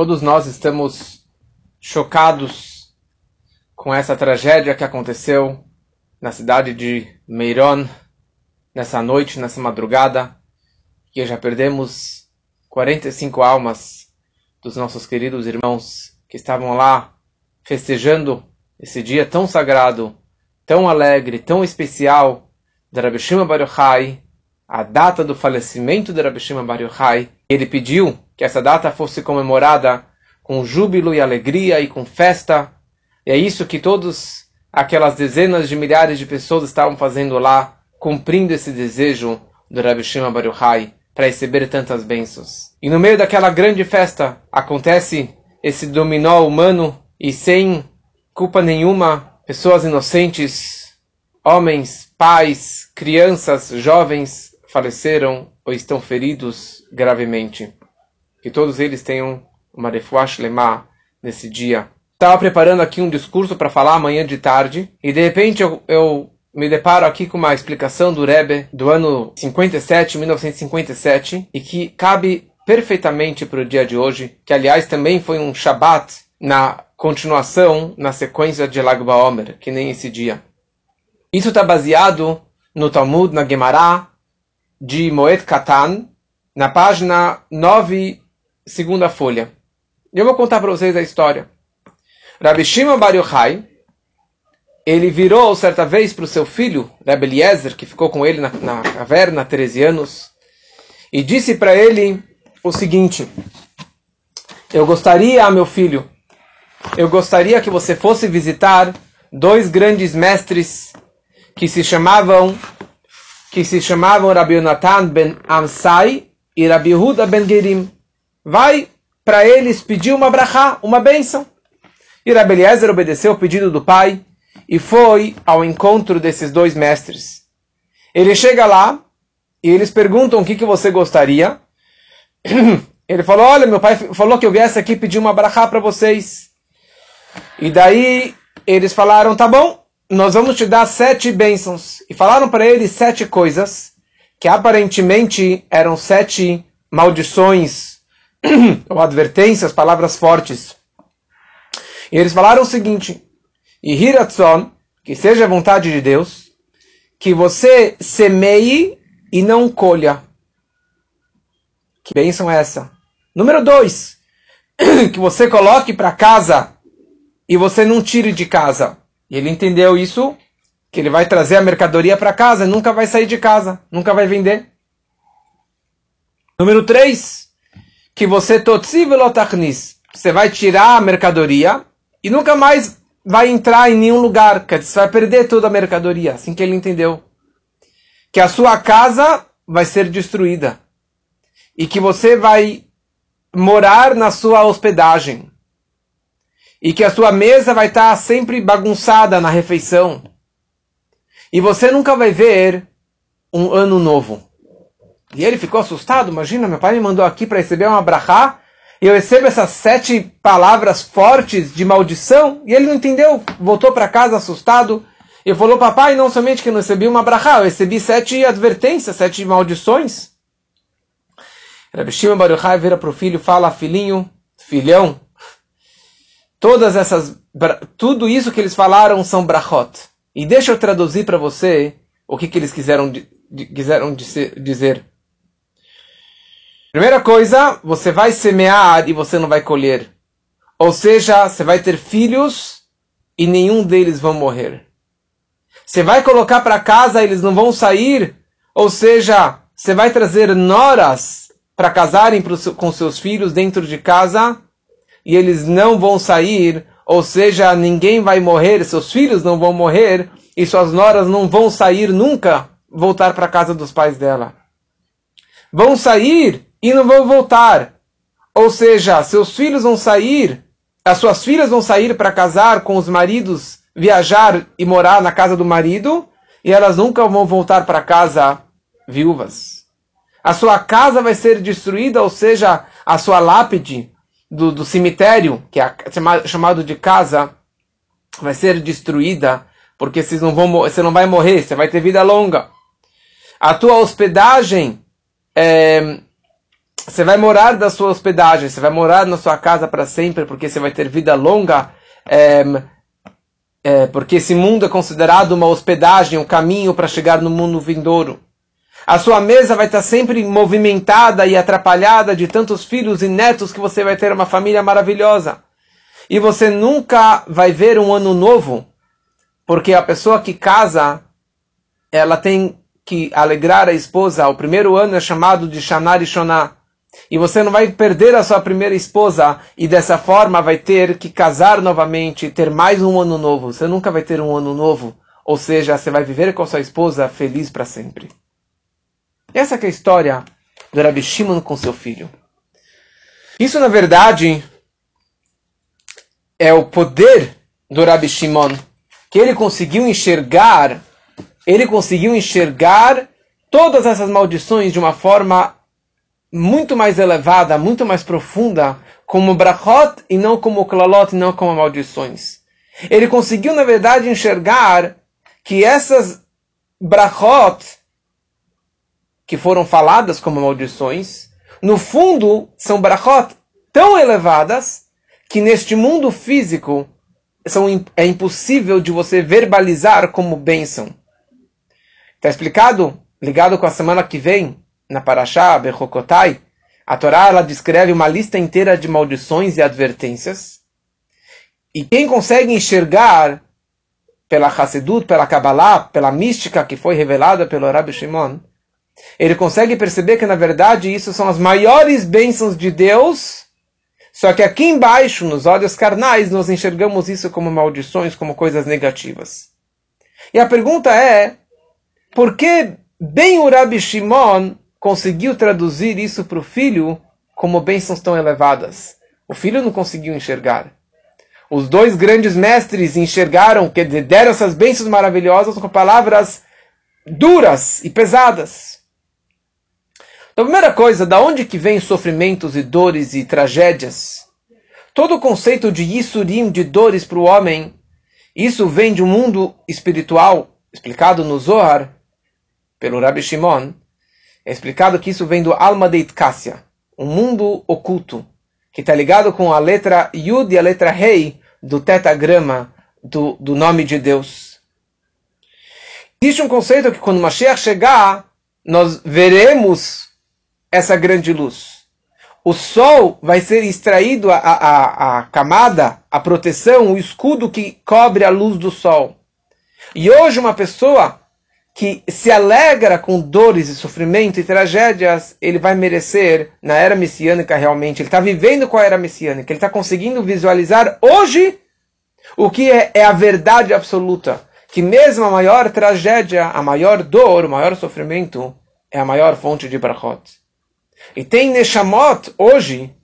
Todos nós estamos chocados com essa tragédia que aconteceu na cidade de Meiron, nessa noite, nessa madrugada, que já perdemos 45 almas dos nossos queridos irmãos que estavam lá festejando esse dia tão sagrado, tão alegre, tão especial de Rabbi Shimon Bar Yochai, a data do falecimento de Rabbi Shimon Bar Yochai. Ele pediu que essa data fosse comemorada com júbilo e alegria e com festa. E é isso que todos aquelas dezenas de milhares de pessoas estavam fazendo lá, cumprindo esse desejo do Rabbi Shimon Bar Yochai para receber tantas bênçãos. E no meio daquela grande festa acontece esse dominó humano e sem culpa nenhuma, pessoas inocentes, homens, pais, crianças, jovens faleceram ou estão feridos gravemente. Que todos eles tenham uma refuash lemá nesse dia. Estava preparando aqui um discurso para falar amanhã de tarde e de repente eu, eu me deparo aqui com uma explicação do Rebbe do ano 57, 1957, e que cabe perfeitamente para o dia de hoje, que aliás também foi um Shabat na continuação, na sequência de Lag BaOmer, que nem esse dia. Isso está baseado no Talmud, na Gemara, de Moed Katan, na página 9, segunda folha. Eu vou contar para vocês a história. Rabbi Shimon Bar Yochai, ele virou certa vez para o seu filho, Rebbe Eliezer, que ficou com ele na, na caverna há 13 anos, e disse para ele o seguinte: Eu gostaria, meu filho, eu gostaria que você fosse visitar dois grandes mestres que se chamavam que se chamavam Rabbi Yonatan ben Amsai e Rabbi Huda ben Gerim. Vai para eles pedir uma brachá, uma bênção. E Rabbi Eliezer obedeceu o pedido do pai e foi ao encontro desses dois mestres. Ele chega lá e eles perguntam o que, que você gostaria. Ele falou: Olha, meu pai falou que eu viesse aqui pedir uma brachá para vocês. E daí eles falaram: Tá bom, nós vamos te dar sete bênçãos. E falaram para ele sete coisas que aparentemente eram sete maldições ou advertências, palavras fortes. E eles falaram o seguinte: e Hiratzon, que seja a vontade de Deus, que você semeie e não colha. Que bênção é essa? Número dois, que você coloque para casa e você não tire de casa. E ele entendeu isso, que ele vai trazer a mercadoria para casa e nunca vai sair de casa, nunca vai vender. Número três, que você você vai tirar a mercadoria e nunca mais vai entrar em nenhum lugar, dizer, você vai perder toda a mercadoria, assim que ele entendeu. Que a sua casa vai ser destruída e que você vai morar na sua hospedagem e que a sua mesa vai estar sempre bagunçada na refeição e você nunca vai ver um ano novo. E ele ficou assustado, imagina, meu pai me mandou aqui para receber uma brachá e eu recebo essas sete palavras fortes de maldição, e ele não entendeu, voltou para casa assustado, e falou, papai, não somente que eu não recebi uma brachá, eu recebi sete advertências, sete maldições. Rabbi Shimon Baruchai vira para o filho fala, filhinho, filhão, todas essas, tudo isso que eles falaram são brachot. E deixa eu traduzir para você o que, que eles quiseram, quiseram dizer. Primeira coisa, você vai semear e você não vai colher. Ou seja, você vai ter filhos e nenhum deles vão morrer. Você vai colocar para casa, eles não vão sair. Ou seja, você vai trazer noras para casarem com seus filhos dentro de casa e eles não vão sair. Ou seja, ninguém vai morrer, seus filhos não vão morrer e suas noras não vão sair nunca voltar para a casa dos pais dela. Vão sair e não vão voltar. Ou seja, seus filhos vão sair, as suas filhas vão sair para casar com os maridos, viajar e morar na casa do marido, e elas nunca vão voltar para casa viúvas. A sua casa vai ser destruída, ou seja, a sua lápide do, do cemitério, que é chamado de casa, vai ser destruída, porque vocês não vão, você não vai morrer, você vai ter vida longa. A tua hospedagem é, você vai morar da sua hospedagem, você vai morar na sua casa para sempre, porque você vai ter vida longa, é, é, porque esse mundo é considerado uma hospedagem, um caminho para chegar no mundo vindouro. A sua mesa vai estar sempre movimentada e atrapalhada de tantos filhos e netos que você vai ter uma família maravilhosa. E você nunca vai ver um ano novo, porque a pessoa que casa, ela tem que alegrar a esposa. O primeiro ano é chamado de Shanar e Shoná. E você não vai perder a sua primeira esposa e dessa forma vai ter que casar novamente, ter mais um ano novo. Você nunca vai ter um ano novo. Ou seja, você vai viver com a sua esposa feliz para sempre. Essa é a história do Rabi Shimon com seu filho. Isso, na verdade, é o poder do Rabi Shimon, que ele conseguiu enxergar, ele conseguiu enxergar todas essas maldições de uma forma muito mais elevada, muito mais profunda, como brachot e não como klalot, e não como maldições. Ele conseguiu, na verdade, enxergar que essas brachot, que foram faladas como maldições, no fundo são brachot tão elevadas que neste mundo físico são, é impossível de você verbalizar como bênção. Está explicado, ligado com a semana que vem, na Parashá, Bechokotai, a Torá ela descreve uma lista inteira de maldições e advertências. E quem consegue enxergar pela Hassedut, pela Kabbalah, pela mística que foi revelada pelo Rabbi Shimon, ele consegue perceber que na verdade isso são as maiores bênçãos de Deus só que aqui embaixo, nos olhos carnais, nós enxergamos isso como maldições, como coisas negativas. E a pergunta é, por que bem o Rabi Shimon conseguiu traduzir isso para o filho como bênçãos tão elevadas? O filho não conseguiu enxergar. Os dois grandes mestres enxergaram, que deram essas bênçãos maravilhosas com palavras duras e pesadas. Então, a primeira coisa, da onde que vem sofrimentos e dores e tragédias? Todo o conceito de Yisurim, de dores para o homem, isso vem de um mundo espiritual, explicado no Zohar, pelo Rabbi Shimon. É explicado que isso vem do Alma de Itkassia, um mundo oculto, que está ligado com a letra Yud e a letra Rei do tetagrama do, do nome de Deus. Existe um conceito que quando Mashiach chegar, nós veremos essa grande luz. O sol vai ser extraído, a, a, a camada, a proteção, o escudo que cobre a luz do sol. E hoje uma pessoa que se alegra com dores e sofrimento e tragédias, ele vai merecer na era messiânica realmente. Ele está vivendo com a era messiânica. Ele está conseguindo visualizar hoje o que é, é, a verdade absoluta. Que mesmo a maior tragédia, a maior dor, o maior sofrimento, é a maior fonte de brachot. E tem Neshamot hoje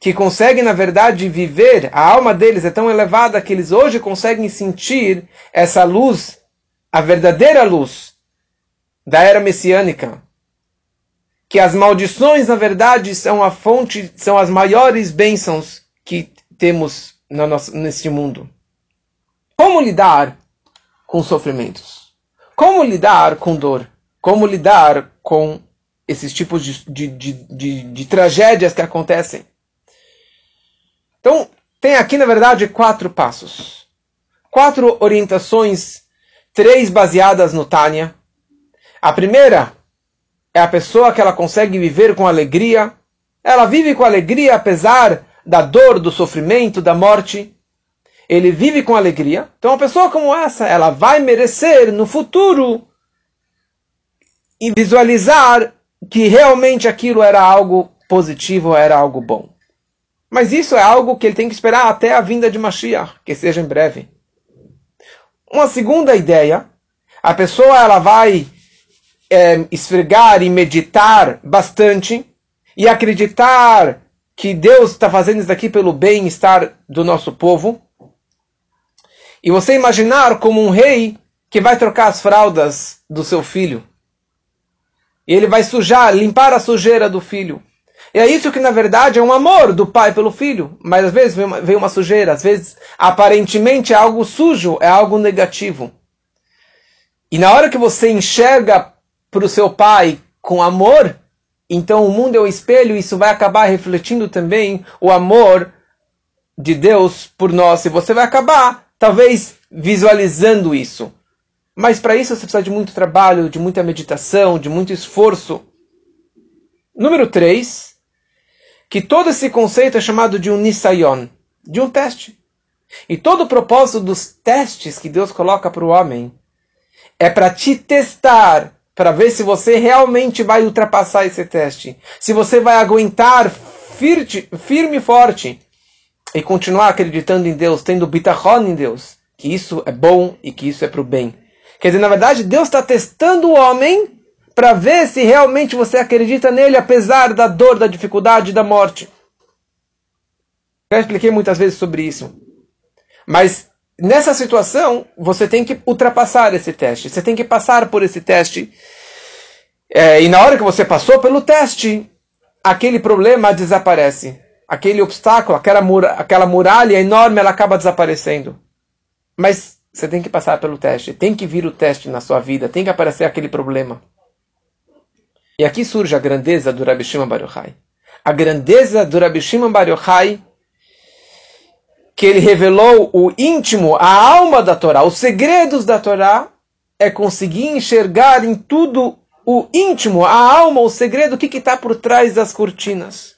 que conseguem, na verdade, viver, a alma deles é tão elevada que eles hoje conseguem sentir essa luz, a verdadeira luz da era messiânica. Que as maldições, na verdade, são a fonte, são as maiores bênçãos que temos no nosso, neste mundo. Como lidar com sofrimentos? Como lidar com dor? Como lidar com esses tipos de, de, de, de, tragédias que acontecem. Então, tem aqui, na verdade, quatro passos. Quatro orientações, três baseadas no Tânia. A primeira é a pessoa que ela consegue viver com alegria. Ela vive com alegria apesar da dor, do sofrimento, da morte. Ele vive com alegria. Então, uma pessoa como essa, ela vai merecer no futuro e visualizar que realmente aquilo era algo positivo, era algo bom. Mas isso é algo que ele tem que esperar até a vinda de Mashiach, que seja em breve. Uma segunda ideia, a pessoa ela vai é, esfregar e meditar bastante e acreditar que Deus está fazendo isso aqui pelo bem-estar do nosso povo. E você imaginar como um rei que vai trocar as fraldas do seu filho. E ele vai sujar, limpar a sujeira do filho. E é isso que na verdade é um amor do pai pelo filho. Mas às vezes vem uma, vem uma sujeira, às vezes aparentemente é algo sujo, é algo negativo. E na hora que você enxerga para o seu pai com amor, então o mundo é o espelho, isso vai acabar refletindo também o amor de Deus por nós. E você vai acabar, talvez, visualizando isso. Mas para isso você precisa de muito trabalho, de muita meditação, de muito esforço. Número 3, que todo esse conceito é chamado de um nisayon, de um teste. E todo o propósito dos testes que Deus coloca para o homem é para te testar, para ver se você realmente vai ultrapassar esse teste. Se você vai aguentar firme e forte e continuar acreditando em Deus, tendo bitachon em Deus, que isso é bom e que isso é para o bem. Quer dizer, na verdade, Deus está testando o homem para ver se realmente você acredita nele, apesar da dor, da dificuldade, da morte. Já expliquei muitas vezes sobre isso. Mas nessa situação, você tem que ultrapassar esse teste. Você tem que passar por esse teste. É, e na hora que você passou pelo teste, aquele problema desaparece. Aquele obstáculo, aquela, mura, aquela muralha enorme, ela acaba desaparecendo. Mas você tem que passar pelo teste. Tem que vir o teste na sua vida. Tem que aparecer aquele problema. E aqui surge a grandeza do Rabi Shimon Bar Yochai. A grandeza do Rabi Shimon Bar Yochai, que ele revelou o íntimo, a alma da Torá, os segredos da Torá, é conseguir enxergar em tudo o íntimo, a alma, o segredo, o que está por trás das cortinas.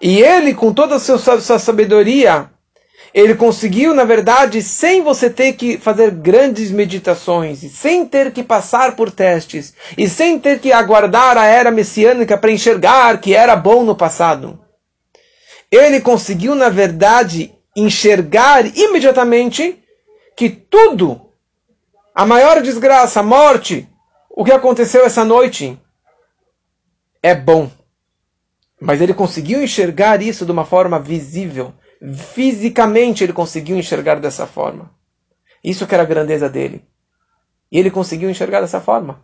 E ele, com toda a sua, sua sabedoria, ele conseguiu, na verdade, sem você ter que fazer grandes meditações, sem ter que passar por testes, e sem ter que aguardar a era messiânica para enxergar que era bom no passado. Ele conseguiu, na verdade, enxergar imediatamente que tudo, a maior desgraça, a morte, o que aconteceu essa noite, é bom. Mas ele conseguiu enxergar isso de uma forma visível Fisicamente ele conseguiu enxergar dessa forma. Isso que era a grandeza dele. E ele conseguiu enxergar dessa forma.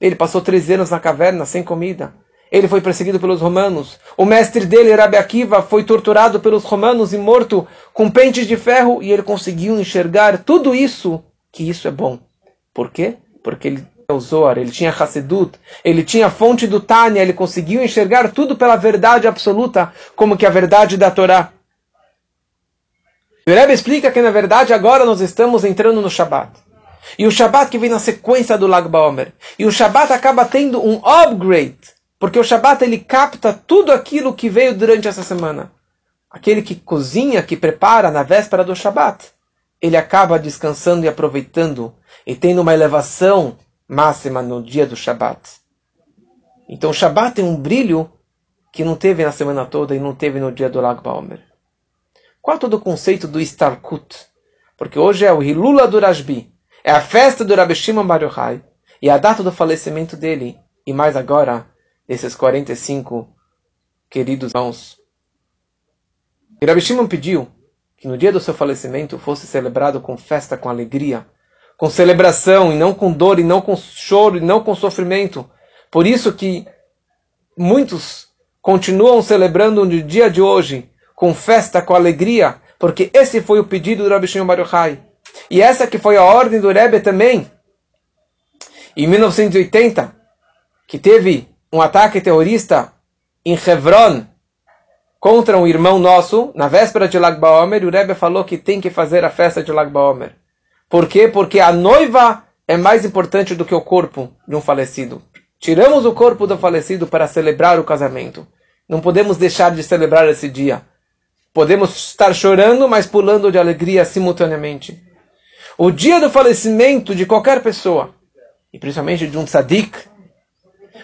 Ele passou três anos na caverna sem comida. Ele foi perseguido pelos romanos. O mestre dele, Rabi Akiva, foi torturado pelos romanos e morto com pentes de ferro. E ele conseguiu enxergar tudo isso, que isso é bom. Por quê? Porque ele tinha o Zohar, ele tinha Hassedut, ele tinha a fonte do Tânia, ele conseguiu enxergar tudo pela verdade absoluta, como que a verdade da Torá. O Rebbe explica que, na verdade, agora nós estamos entrando no Shabat. E o Shabat que vem na sequência do Lag Baomer. E o Shabat acaba tendo um upgrade, porque o Shabat ele capta tudo aquilo que veio durante essa semana. Aquele que cozinha, que prepara na véspera do Shabat, ele acaba descansando e aproveitando e tendo uma elevação máxima no dia do Shabat. Então o Shabat tem um brilho que não teve na semana toda e não teve no dia do Lag Baomer. Qual é todo o conceito do Istarkut? Porque hoje é o Hilula do Rashbi, é a festa do Rabbi Shimon Bar Yochai, e a data do falecimento dele, e mais agora, desses 45 queridos irmãos. E Rabbi Shimon pediu que no dia do seu falecimento fosse celebrado com festa, com alegria, com celebração, e não com dor, e não com choro, e não com sofrimento. Por isso que muitos continuam celebrando no dia de hoje com festa, com alegria, porque esse foi o pedido do Rabbi Shimon Bar Yochai. E essa que foi a ordem do Rebbe também, em 1980, que teve um ataque terrorista em Hebron contra um irmão nosso, na véspera de Lag BaOmer, o Rebbe falou que tem que fazer a festa de Lag BaOmer. Por quê? Porque a noiva é mais importante do que o corpo de um falecido. Tiramos o corpo do falecido para celebrar o casamento. Não podemos deixar de celebrar esse dia. Podemos estar chorando, mas pulando de alegria simultaneamente. O dia do falecimento de qualquer pessoa, e principalmente de um tzadik,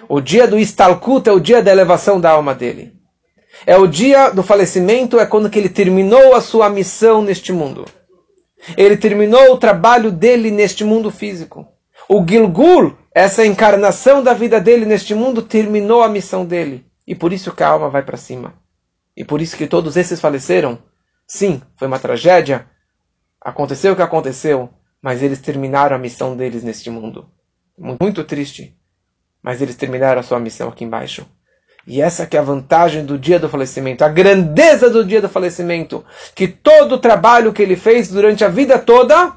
o dia do istalkut é o dia da elevação da alma dele. É o dia do falecimento, é quando que ele terminou a sua missão neste mundo. Ele terminou o trabalho dele neste mundo físico. O Gilgul, essa encarnação da vida dele neste mundo, terminou a missão dele. E por isso que a alma vai para cima. E por isso que todos esses faleceram? Sim, foi uma tragédia. Aconteceu o que aconteceu, mas eles terminaram a missão deles neste mundo. Muito triste, mas eles terminaram a sua missão aqui embaixo. E essa que é a vantagem do dia do falecimento, a grandeza do dia do falecimento, que todo o trabalho que ele fez durante a vida toda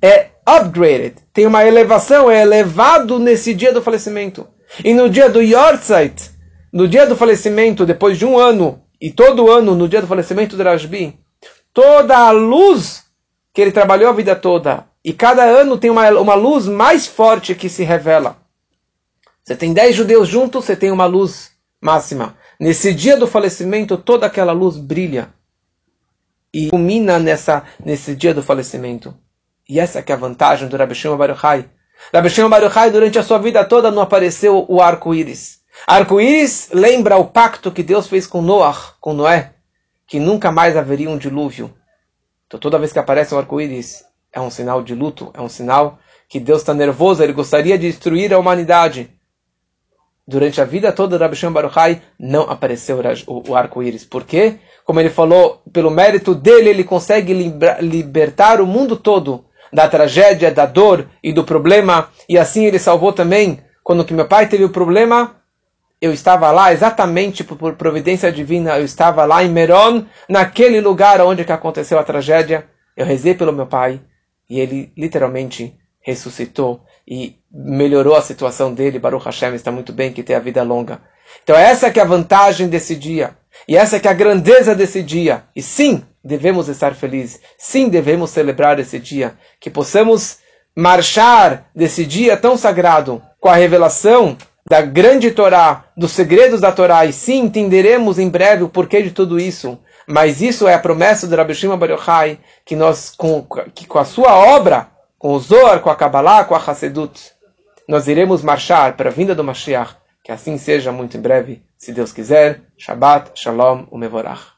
é upgraded, tem uma elevação, é elevado nesse dia do falecimento. E no dia do Yortzeit, no dia do falecimento, depois de um ano, e todo ano, no dia do falecimento do Rashbi, toda a luz que ele trabalhou a vida toda, e cada ano tem uma, uma luz mais forte que se revela. Você tem dez judeus juntos, você tem uma luz máxima. Nesse dia do falecimento, toda aquela luz brilha e ilumina nessa, nesse dia do falecimento. E essa que é a vantagem do Rabbi Shimon Baruchai. Rabbi Shimon Baruchai, durante a sua vida toda, não apareceu o arco-íris. Arco-íris lembra o pacto que Deus fez com Noah, com Noé, que nunca mais haveria um dilúvio. Então toda vez que aparece um arco-íris, é um sinal de luto, é um sinal que Deus está nervoso, ele gostaria de destruir a humanidade. Durante a vida toda de Rabbi Shimon Baruchai não apareceu o arco-íris. Por quê? Como ele falou, pelo mérito dele, ele consegue libertar o mundo todo da tragédia, da dor e do problema. E assim ele salvou também, quando que meu pai teve o problema, eu estava lá exatamente por providência divina, eu estava lá em Meron, naquele lugar onde que aconteceu a tragédia. Eu rezei pelo meu pai e ele literalmente ressuscitou e melhorou a situação dele. Baruch Hashem está muito bem que tem a vida longa. Então essa que é a vantagem desse dia. E essa que é a grandeza desse dia. E sim, devemos estar felizes. Sim, devemos celebrar esse dia. Que possamos marchar desse dia tão sagrado com a revelação da grande Torá, dos segredos da Torá. E sim, entenderemos em breve o porquê de tudo isso. Mas isso é a promessa do Rabbi Shimon Bar Yochai, que nós, com, que com a sua obra, com o Zohar, com a Kabbalah, com a Hassedut, nós iremos marchar para a vinda do Mashiach. Que assim seja muito em breve, se Deus quiser. Shabbat, Shalom, Umevorach.